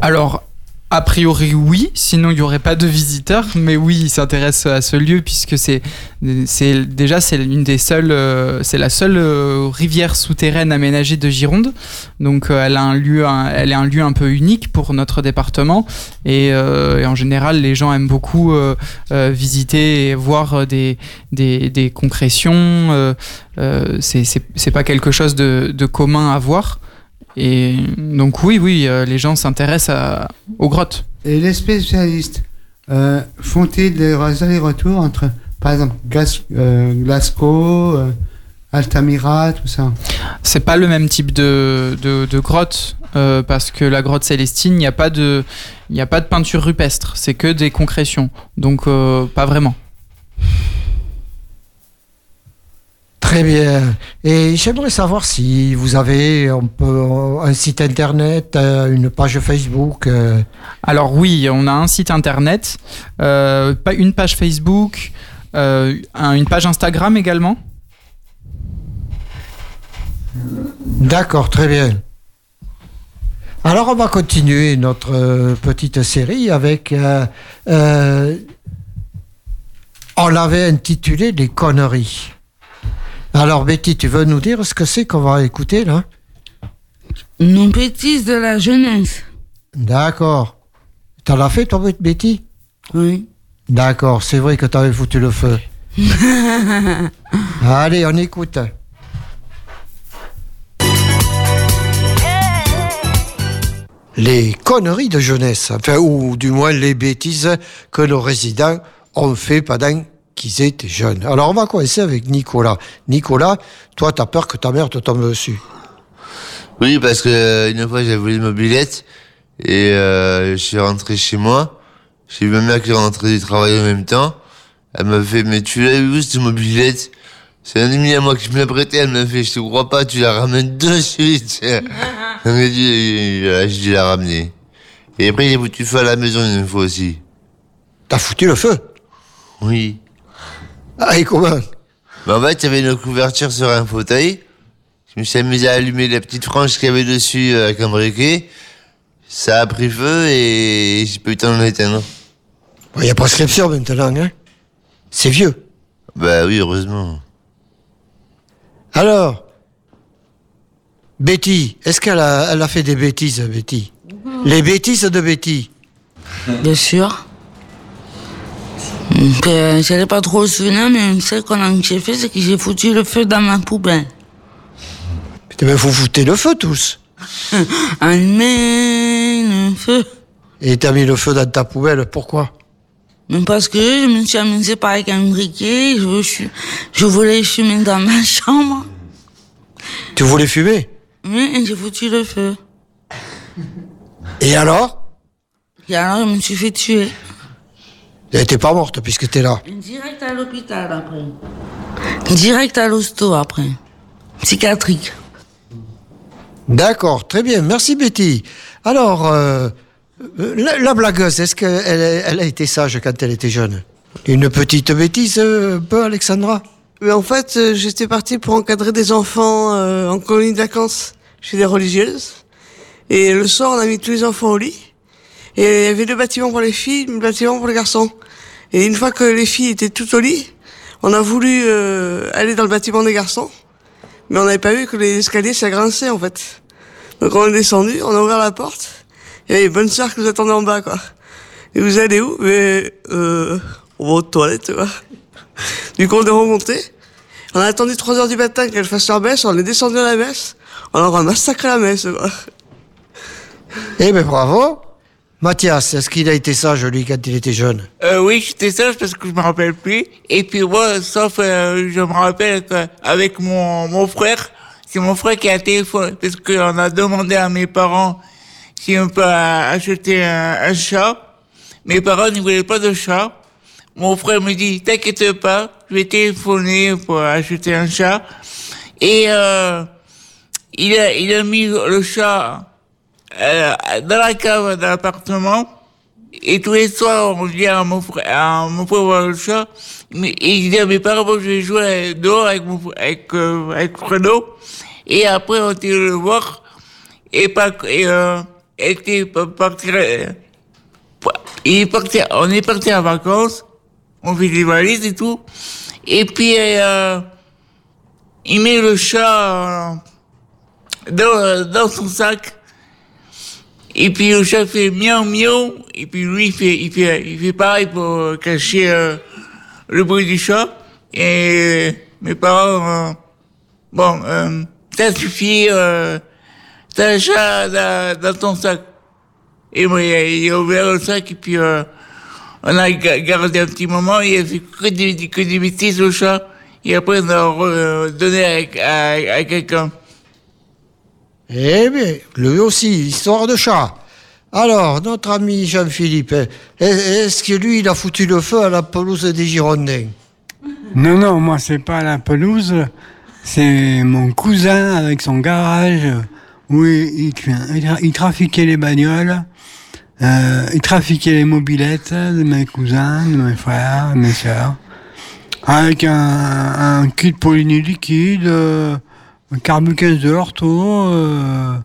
Alors, a priori, oui, sinon il n'y aurait pas de visiteurs, mais oui, ils s'intéressent à ce lieu puisque c'est, déjà c'est une des seules, euh, c'est la seule euh, rivière souterraine aménagée de Gironde, donc euh, elle a un lieu, elle est un lieu un peu unique pour notre département et, en général les gens aiment beaucoup visiter et voir des, des, des concrétions. c'est, pas quelque chose de commun à voir. Et donc oui, oui, euh, les gens s'intéressent à- aux grottes. Et les spécialistes euh, font-ils des allers-retours entre, par exemple, Gas- euh, Glasgow, euh, Altamira, tout ça? C'est pas le même type de, de, de grotte parce que la grotte Célestine, il n'y a pas de, a pas de peinture rupestre, c'est que des concrétions, donc pas vraiment. Très bien. Et j'aimerais savoir si vous avez un, site internet, euh, une page Facebook. euh, Alors oui, on a un site internet, euh, pas une page Facebook, euh, un- une page Instagram également. D'accord, très bien. Alors on va continuer notre petite série avec... euh, on l'avait intitulé Les conneries. Alors Betty, tu veux nous dire ce que c'est qu'on va écouter là? Nos bêtises de la jeunesse. D'accord. T'en l'as fait toi Betty? Oui. D'accord, c'est vrai que t'avais foutu le feu. Allez, on écoute. Les conneries de jeunesse, enfin, ou du moins les bêtises que nos résidents ont fait pendant qu'ils étaient jeunes. Alors on va commencer avec Nicolas. Nicolas, toi t'as peur que ta mère te tombe dessus. Oui, parce que euh, une fois, j'ai volé une mobilette et euh, je suis rentré chez moi. J'ai vu ma mère qui est rentrée du travail en même temps. Elle m'a fait, mais tu l'as vu cette mobilette? C'est un ami à moi qui me l'a prêté. Elle m'a fait, je te crois pas, tu la ramènes de suite. Elle m'a dit, j'ai dû la ramener. Et après, j'ai foutu feu à la maison une fois aussi. T'as foutu le feu? Oui. Ah, et comment Mais en fait, il y avait une couverture sur un fauteuil. Je me suis amusé à allumer la petite frange qu'il y avait dessus euh, avec un briquet. Ça a pris feu et j'ai pas eu le temps de l'éteindre. Il y a prescription maintenant, hein C'est vieux. Bah oui, heureusement. Alors, Betty, est-ce qu'elle a, elle a fait des bêtises, Betty? Les bêtises de Betty? Bien sûr. Ben, je n'ai pas trop le souvenir, mais celle qu'on a que j'ai fait, c'est que j'ai foutu le feu dans ma poubelle. Putain, mais vous foutez le feu tous. Allumer le feu. Et t'as mis le feu dans ta poubelle, pourquoi? Mais parce que je me suis amusée par avec un briquet, je, je voulais fumer dans ma chambre. Tu voulais fumer? Oui, j'ai foutu le feu. Et alors? Et alors, je me suis fait tuer. Elle était pas morte puisque t'es là. Direct à l'hôpital après. Direct à l'hosto après. Psychiatrique. D'accord, très bien, merci Betty. Alors, euh, euh, la, la blagueuse, est-ce qu'elle elle a été sage quand elle était jeune? Une petite bêtise, euh, un peu, Alexandra? Mais en fait, j'étais partie pour encadrer des enfants euh, en colonie de vacances chez des religieuses. Et le soir, on a mis tous les enfants au lit. Et il y avait deux bâtiments pour les filles, deux bâtiments pour les garçons. Et une fois que les filles étaient toutes au lit, on a voulu euh, aller dans le bâtiment des garçons, mais on n'avait pas vu que les escaliers s'agrinçaient en fait. Donc on est descendu, on a ouvert la porte, il y avait une bonne sœur qui nous attendait en bas quoi. Et vous allez où? Mais euh, on va aux toilettes quoi. Du coup on est remonté, on a attendu 3 heures du matin qu'elle fasse leur messe, on est descendu à la messe, on leur a massacré la messe quoi. Eh ben bravo Mathias, est-ce qu'il a été sage, lui, quand il était jeune? Euh, oui, j'étais sage parce que je me rappelle plus. Et puis moi, sauf, euh, je me rappelle qu'avec mon, mon frère, c'est mon frère qui a téléphoné parce qu'on a demandé à mes parents si on peut acheter un, un chat. Mes parents ne voulaient pas de chat. Mon frère me dit, t'inquiète pas, je vais téléphoner pour acheter un chat. Et euh, il, a, il a mis le chat euh, dans la cave de l'appartement. Et tous les soirs, on vient à mon frère, à mon frère voir le chat. Et il dit à mes parents, je vais jouer dehors avec mon, avec, euh, avec Fredo. Et après, on était le voir. Et pas, et, euh, euh, est parti, on est parti en vacances. On fait des valises et tout. Et puis, euh, il met le chat euh, dans, dans son sac. Et puis le chat fait miaou miaou. Et puis lui, il fait, il fait, il fait pareil pour cacher euh, le bruit du chat. Et mes parents, euh, bon, euh, ça suffit, euh, t'as un chat dans, dans ton sac. Et moi, il a, ouvert le sac et puis euh, on a ga- gardé un petit moment. Il a fait que des, que des bêtises au chat. Et après, on a re- donné à, à, à quelqu'un. Eh bien, lui aussi, histoire de chat. Alors, notre ami Jean-Philippe, est- est-ce que lui, il a foutu le feu à la pelouse des Girondins? Non, non, moi, c'est pas la pelouse. C'est mon cousin avec son garage où il, trafiquait les bagnoles. euh, il trafiquait les mobilettes de mes cousins, de mes frères, de mes sœurs. Avec un, un kit polyné liquide, euh, un carbu 15 de l'ortho, euh,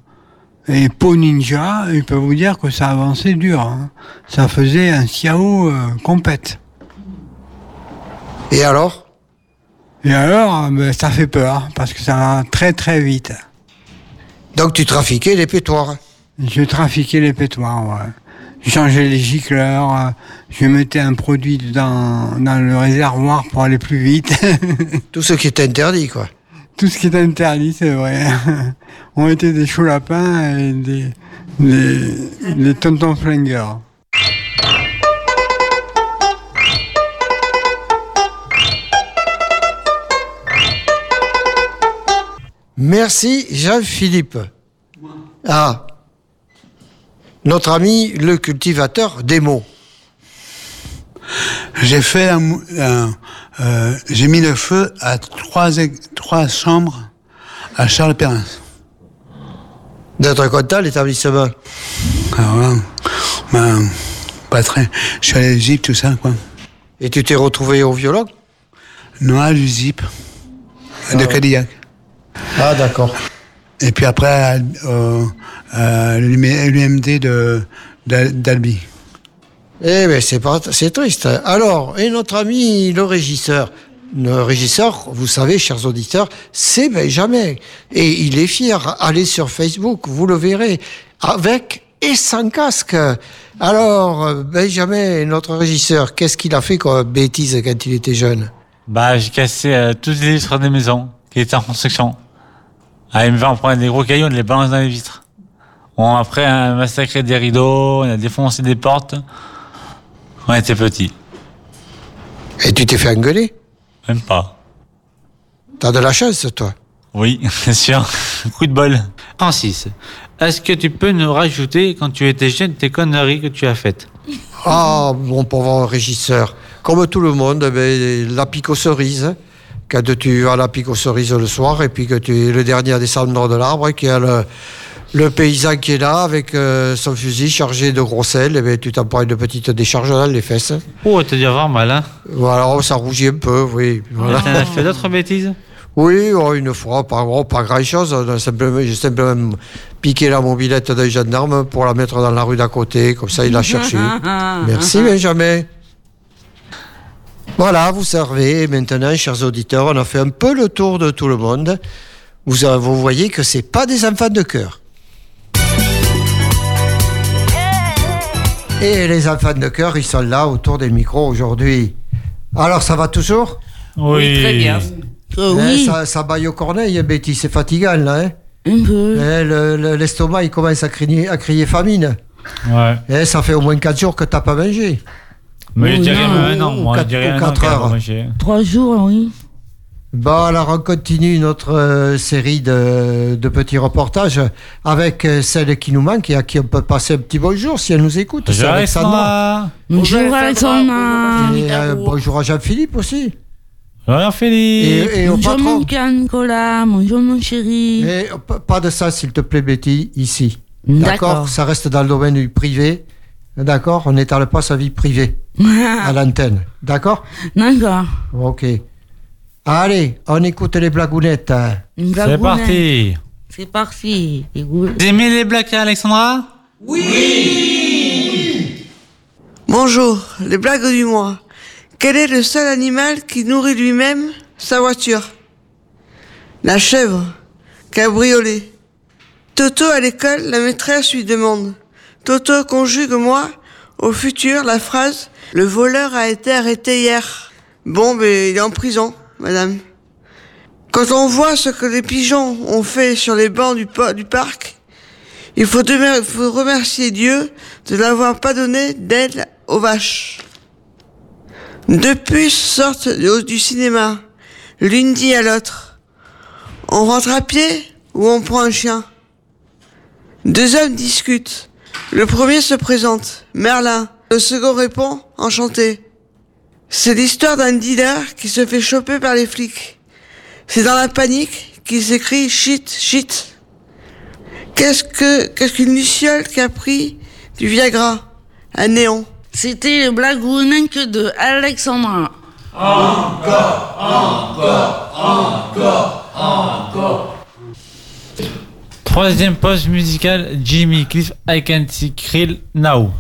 et peau ninja. Je peux vous dire que ça avançait dur. hein. Ça faisait un Xiao euh, compète. Et alors? Et alors, ben, ça fait peur, parce que ça va très très vite. Donc tu trafiquais les pétoires Je trafiquais les pétoires, ouais. Je changeais les gicleurs, euh, je mettais un produit dans, dans le réservoir pour aller plus vite. Tout ce qui est interdit, quoi. Tout ce qui est interdit, c'est vrai. On était des choux lapins et des, des, des tontons flingueurs. Merci Jean-Philippe. Ah, notre ami le cultivateur des mots. J'ai fait un, euh, j'ai mis le feu à trois, trois chambres à Charles Perrin. D'être content, l'établissement. Alors là, ben, pas très. Je suis allé à l'Égypte, tout ça, quoi. Et tu t'es retrouvé au violon? Non, à l'Égypte, de Cadillac. Ah, d'accord. Et puis après, à, euh, à l'UMD d'Albi. Eh bien, c'est pas, c'est triste. Alors, et notre ami le régisseur Le régisseur, vous savez, chers auditeurs, c'est Benjamin. Et il est fier. Allez sur Facebook, vous le verrez. Avec et sans casque. Alors, Benjamin, notre régisseur, qu'est-ce qu'il a fait comme bêtise quand il était jeune? Bah, j'ai cassé euh, toutes les vitres des maisons qui étaient en construction. Ah, il me va, on prenait des gros cailloux, on les balance dans les vitres. Bon, après, on a massacré des rideaux, on a défoncé des portes. On était petits. Et tu t'es fait engueuler Même pas. T'as de la chance, toi. Oui, c'est sûr. Coup de bol. Francis, est-ce que tu peux nous rajouter, quand tu étais jeune, tes conneries que tu as faites? Ah, mon pauvre régisseur. Comme tout le monde, ben, la pique aux cerises. Quand tu as la pique aux cerises le soir et puis que tu es le dernier à descendre de l'arbre et qu'il y a le, le paysan qui est là avec euh, son fusil chargé de gros sel, et ben, tu t'en prends une petite décharge dans les fesses. Oh, t'as dû avoir mal, hein Voilà, ça rougit un peu, oui. Voilà. T'en as fait d'autres bêtises? Oui, oh, une fois, pas, oh, pas grand-chose. Simplement- J'ai simplement piqué la mobilette d'un gendarme pour la mettre dans la rue d'à côté. Comme ça, il l'a cherché. Merci, Benjamin. Voilà, vous servez. Maintenant, chers auditeurs, on a fait un peu le tour de tout le monde. Vous, euh, vous voyez que c'est pas des enfants de cœur. Et les enfants de cœur, ils sont là autour des micros aujourd'hui. Alors, ça va toujours? Oui. très bien. Euh, Hein, oui, ça, ça baille aux corneilles, Betty, c'est fatigant là. Hein un peu. Hein, le- le- L'estomac, il commence à crier, à crier famine. Ouais. Hein, ça fait au moins 4 jours que t'as pas mangé. Mais je Oui, dirais non, même un an. Moi, je dirais un an. quatre quand même, heures. moi, j'ai- Trois jours, oui. Bon, alors on continue notre euh, série de, de petits reportages avec euh, celle qui nous manque et à qui on peut passer un petit bonjour si elle nous écoute. Bonjour, Alexandra. Bonjour, Alexandra. Et, euh, bonjour à Jean-Philippe aussi. Bonjour, Philippe. Et, et au Bonjour, patron. mon cœur, Nicolas. Bonjour, mon chéri. Et, pas de ça, s'il te plaît, Betty, ici. D'accord. Ça reste dans le domaine du privé. D'accord On n'étale pas sa vie privée à l'antenne. D'accord D'accord. Ok. Allez, on écoute les blagounettes. hein. C'est parti. C'est parti. Vous aimez les blagues, Alexandra? Bonjour, les blagues du mois. Quel est le seul animal qui nourrit lui-même sa voiture? La chèvre. Cabriolet. Toto à l'école, la maîtresse lui demande. Toto conjugue moi au futur la phrase Le voleur a été arrêté hier. Bon, ben il est en prison, madame. Quand on voit ce que les pigeons ont fait sur les bancs du, pa- du parc, il faut, remercier Dieu de n'avoir pas donné d'aide aux vaches. Deux puces sortent du cinéma. L'une dit à l'autre On rentre à pied ou on prend un chien? Deux hommes discutent. Le premier se présente, Merlin. Le second répond, Enchanté. C'est l'histoire d'un dealer qui se fait choper par les flics. C'est dans la panique qu'il s'écrit shit, shit. Qu'est-ce que qu'est-ce qu'une luciole qui a pris du Viagra Un néon? C'était le blagounette de Alexandra. Troisième pause musicale, Jimmy Cliff, I Can See Krill Now.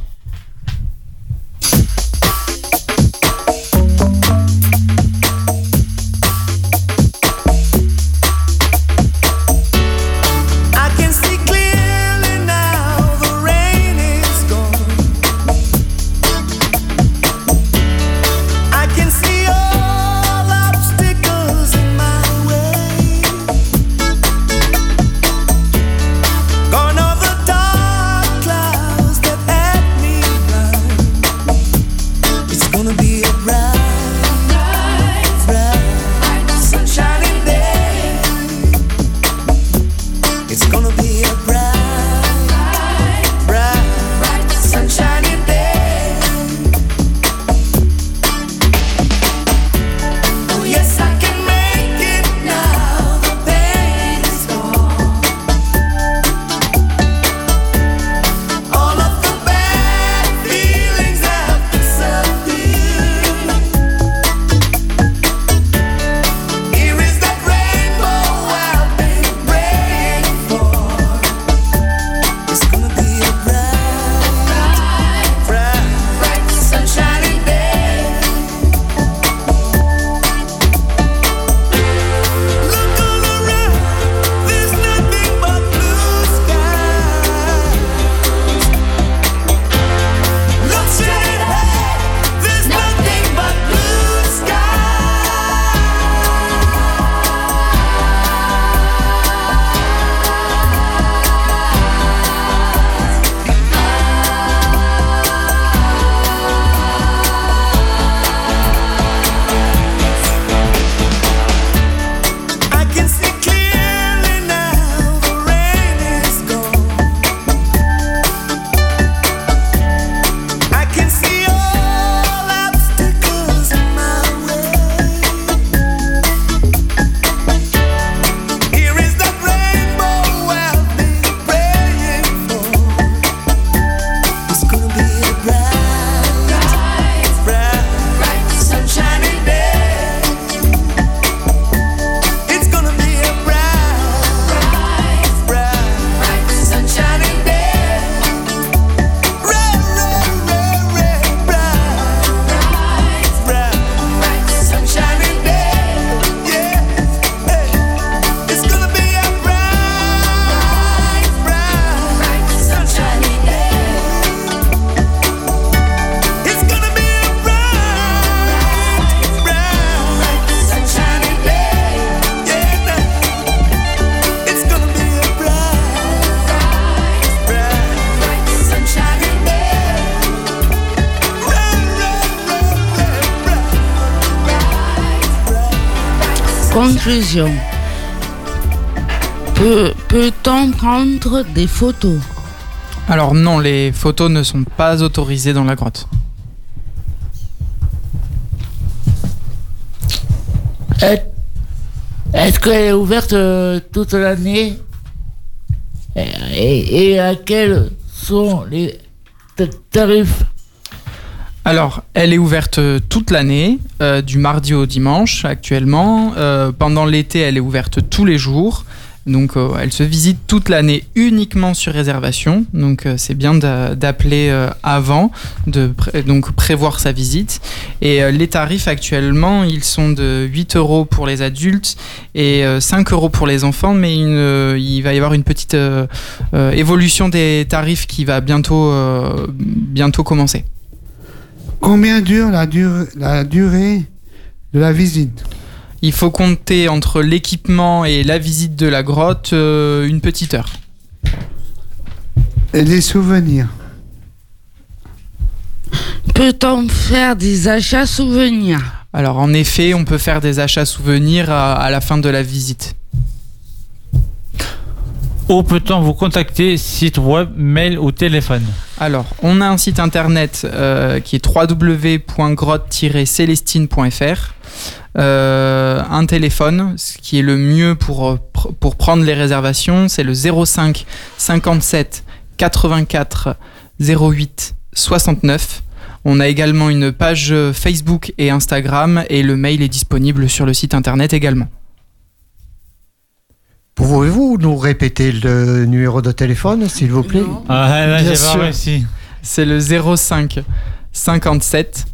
Conclusion. Peut- Peut-on prendre des photos? Alors non, les photos ne sont pas autorisées dans la grotte. Est- Est-ce qu'elle est ouverte euh, toute l'année? Et, et- et à quels sont les ta- tarifs? Alors, elle est ouverte euh, toute l'année, euh, du mardi au dimanche actuellement. Euh, pendant l'été, elle est ouverte tous les jours. Donc, elle se visite toute l'année uniquement sur réservation. Donc, c'est bien d'a- d'appeler avant, de donc prévoir sa visite. Et les tarifs actuellement, ils sont de 8 euros pour les adultes et euh, 5 euros pour les enfants. Mais il va y avoir une petite évolution des tarifs qui va bientôt, bientôt commencer. Combien dure la, dur- la durée de la visite? Il faut compter entre l'équipement et la visite de la grotte euh, une petite heure. Et des souvenirs? Peut-on faire des achats souvenirs? Alors en effet, on peut faire des achats souvenirs à, à la fin de la visite. Où peut-on vous contacter Site web, mail ou téléphone Alors, on a un site internet euh, qui est www.grotte-célestine.fr. Euh, un téléphone, ce qui est le mieux pour, euh, pour prendre les réservations, c'est le 05 57 84 08 69. On a également une page Facebook et Instagram et le mail est disponible sur le site internet également. Pouvez-vous nous répéter le numéro de téléphone, s'il vous plaît Ah, là, Bien sûr. C'est le 05 57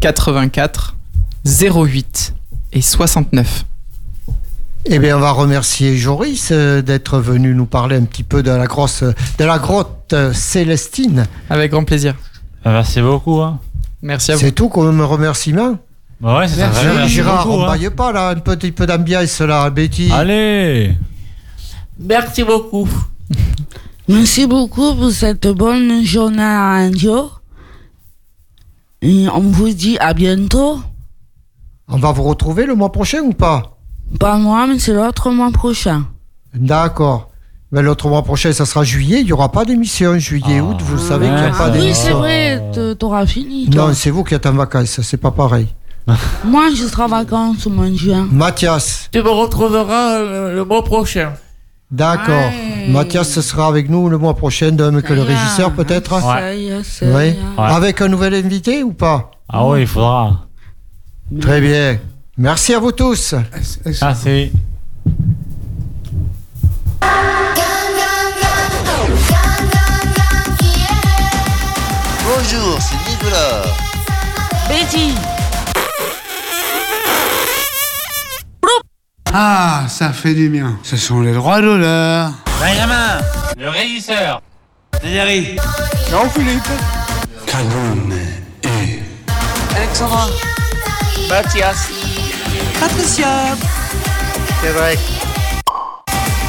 84 08 et 69. Eh bien, on va remercier Joris euh, d'être venu nous parler un petit peu de la, grosse, de la grotte Célestine. Avec grand plaisir. Ah, Merci beaucoup. Hein. Merci à vous. C'est tout comme remerciement. Bah ouais, c'est ça. Gérard, on hein. baille pas là, un petit peu d'ambiance là, Betty. Allez Merci beaucoup. Merci beaucoup pour cette bonne journée à radio. Et on vous dit à bientôt. On va vous retrouver le mois prochain ou pas? Pas moi, mais c'est l'autre mois prochain. D'accord. Mais l'autre mois prochain, ça sera juillet. Il n'y aura pas d'émission juillet, août. Vous savez qu'il n'y a Ah pas oui, d'émission. c'est vrai, t'auras fini. toi. Non, c'est vous qui êtes en vacances. C'est pas pareil. Moi, je serai en vacances au mois de juin. Mathias. Tu me retrouveras le, le mois prochain. D'accord. Mathias ce sera avec nous le mois prochain, de même que le régisseur peut-être. Oui. est. Avec un nouvel invité ou pas? Ah oui, il faudra. Très bien. Merci à vous tous. Merci. Bonjour, c'est Nicolas. Betty. Ah, ça fait du bien. Ce sont les droits d'honneur. Benjamin, le régisseur. Thierry. Jean-Philippe. Canon et Alexandra. Mathias. Patricia. C'est vrai.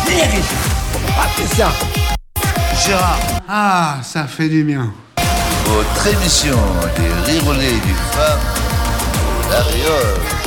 Thierry. Patricia. Gérard. Ah, ça fait du bien. Votre émission des rirolets du phare, la Réole.